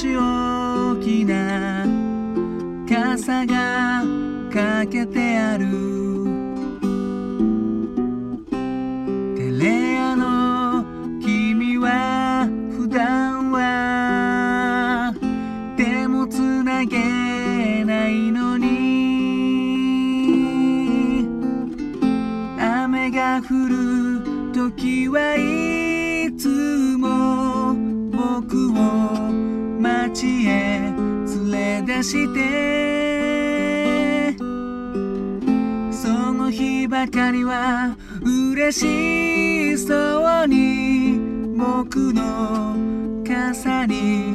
し大きな傘がかけてある。テレアの君は普段は手もつなげないのに。雨が降る時はいつも僕をして。その日ばかりは嬉しそうに僕の傘に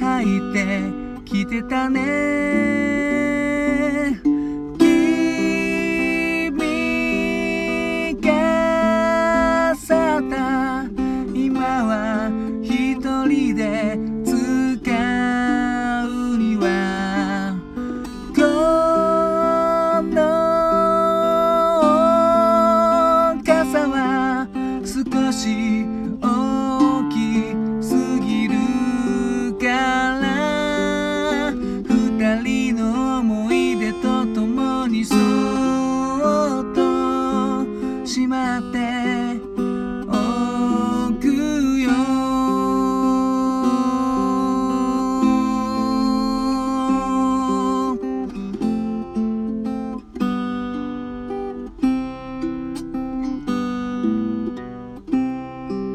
入ってきてたね。しまっておくよ。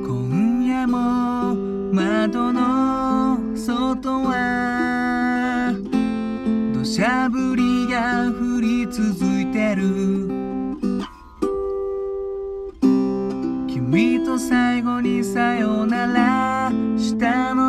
今夜も窓の外は土砂降りが降り続いてる。最後にさよならしたの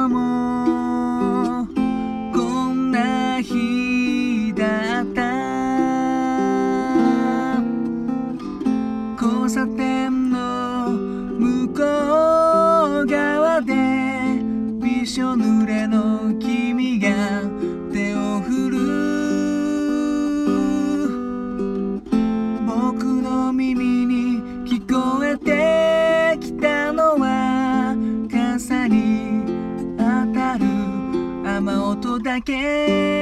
音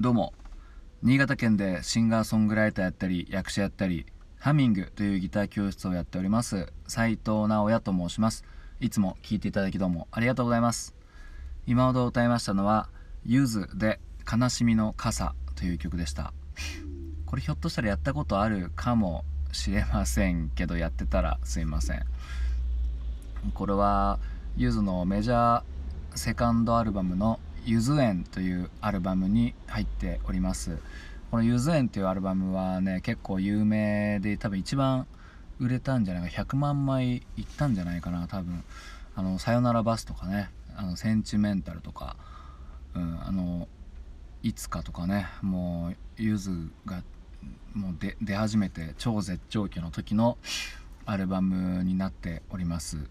どうも。新潟県でシンガーソングライターやったり役者やったりハミングというギター教室をやっております斉藤直也と申します。いつも聴いていただきどうもありがとうございます。今ほど歌いましたのはゆずで悲しみの傘という曲でした。これひょっとしたらやったことあるかもしれませんけどやってたらすいません。これはゆずのメジャーセカンドアルバムの「ゆず園」というアルバムに入っております。この「ゆず園」というアルバムはね結構有名で多分一番売れたんじゃないか100万枚いったんじゃないかな多分。あの「さよならバス」とかね「あのセンチメンタル」とか、うん、あの「いつか」とかねもうゆずがもう出始めて超絶頂期の時のアルバムになっております。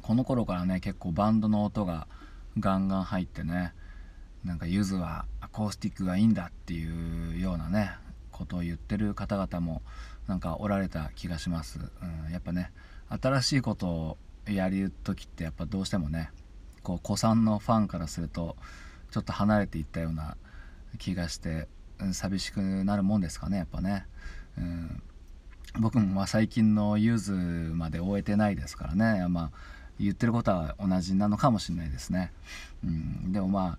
この頃からね結構バンドの音がガンガン入ってねなんかゆずはアコースティックがいいんだっていうようなねことを言ってる方々もなんかおられた気がします、うん、やっぱね新しいことをやる時ってやっぱどうしてもねこう古参のファンからするとちょっと離れていったような気がして、うん、寂しくなるもんですかねやっぱね、うん、僕もま最近のゆずまで追えてないですからね。まあ言ってることは同じなのかもしれないですね、うん、でもまあ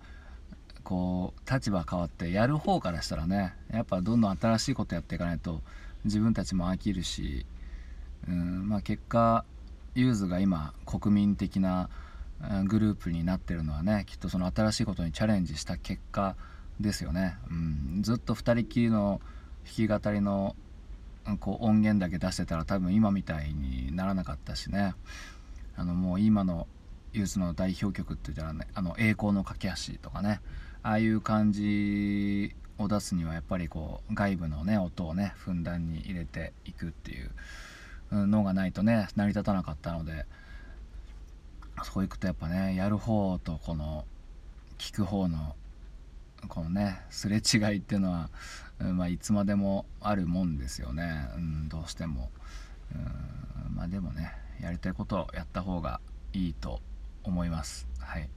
こう立場変わってやる方からしたらねやっぱどんどん新しいことやっていかないと自分たちも飽きるし、うん。まあ、結果ゆずが今国民的なグループになってるのはねきっとその新しいことにチャレンジした結果ですよね、うん、ずっと2人きりの弾き語りのこう音源だけ出してたら多分今みたいにならなかったしね。あのもう今のユースの代表曲って言ったらね「あの栄光の架け橋」とかねああいう感じを出すにはやっぱりこう外部のね音をねふんだんに入れていくっていうのがないとね成り立たなかったのでそういくとやっぱねやる方とこの聞く方のこのねすれ違いっていうのは、まあ、いつまでもあるもんですよね、うん、どうしても、うん、まあでもねやりたいことをやった方がいいと思います。はい。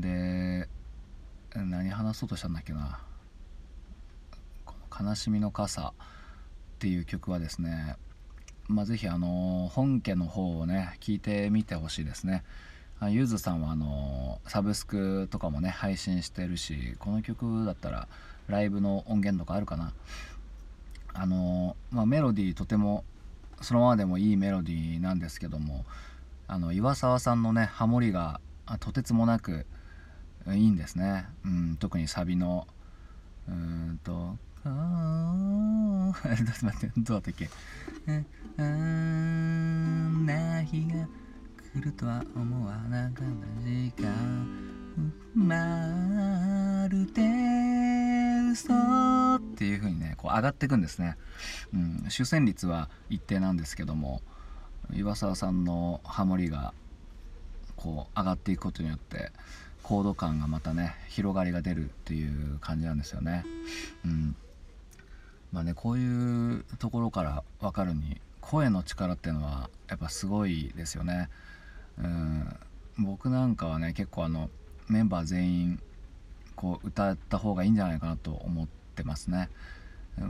で何話そうとしたんだっけな。この「悲しみの傘」っていう曲はですねまあ、ぜひあの本家の方をね聞いてみてほしいですね。ゆずさんはあのサブスクとかもね配信してるしこの曲だったらライブの音源とかあるかな。あの、まあ、メロディーとてもそのままでもいいメロディーなんですけどもあの岩沢さんのねハモリがとてつもなくいいんですね、うん、特にサビのうんと「ああちょっと待ってどうだったっけ？あんな日が来るとは思わなかった時間。まるで嘘っていう風にねこう上がっていくんですね、うん、主旋律は一定なんですけども岩沢さんのハモリがこう上がっていくことによってコード感がまたね広がりが出るっていう感じなんですよね。うんまあねこういうところから分かるに声の力っていうのはやっぱすごいですよね。うん僕なんかはね結構あのメンバー全員こう歌った方がいいんじゃないかなと思ってますね。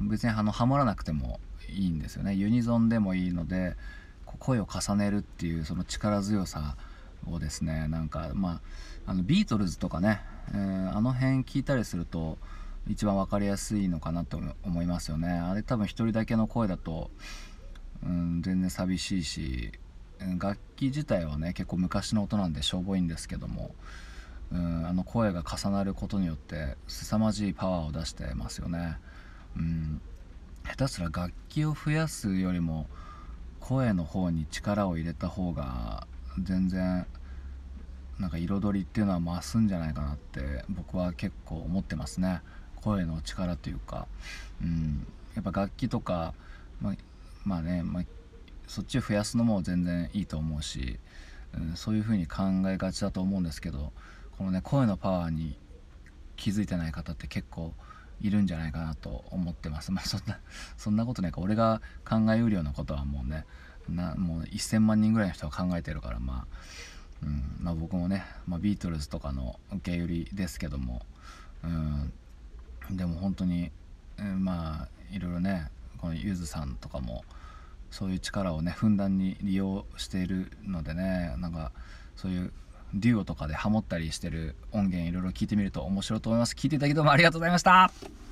別にあのハモらなくてもいいんですよね。ユニゾンでもいいので声を重ねるっていうその力強さをですねなんかまああのビートルズとかね、えー、あの辺聞いたりすると一番分かりやすいのかなと思いますよね。あれ多分一人だけの声だとうん、全然寂しいし楽器自体はね結構昔の音なんでしょぼいんですけども、うん、あの声が重なることによって凄まじいパワーを出してますよね、うん、下手すら楽器を増やすよりも声の方に力を入れた方が全然なんか彩りっていうのは増すんじゃないかなって僕は結構思ってますね。声の力というか、うん、やっぱ楽器とか、まあ、まあね、まあ、そっちを増やすのも全然いいと思うし、うん、そういうふうに考えがちだと思うんですけどこのね声のパワーに気づいてない方って結構いるんじゃないかなと思ってます。まあ、そんなそんなことないか俺が考えうるようなことはもうねなもう1000万人ぐらいの人が考えてるからまあ、うんまあ、僕もね、まあ、ビートルズとかの受け売りですけども、うん、でも本当に、うん、まあいろいろねこのゆずさんとかもそういう力をねふんだんに利用しているのでねなんかそういうデュオとかでハモったりしてる音源いろいろ聞いてみると面白いと思います。聞いていただきどうもありがとうございました。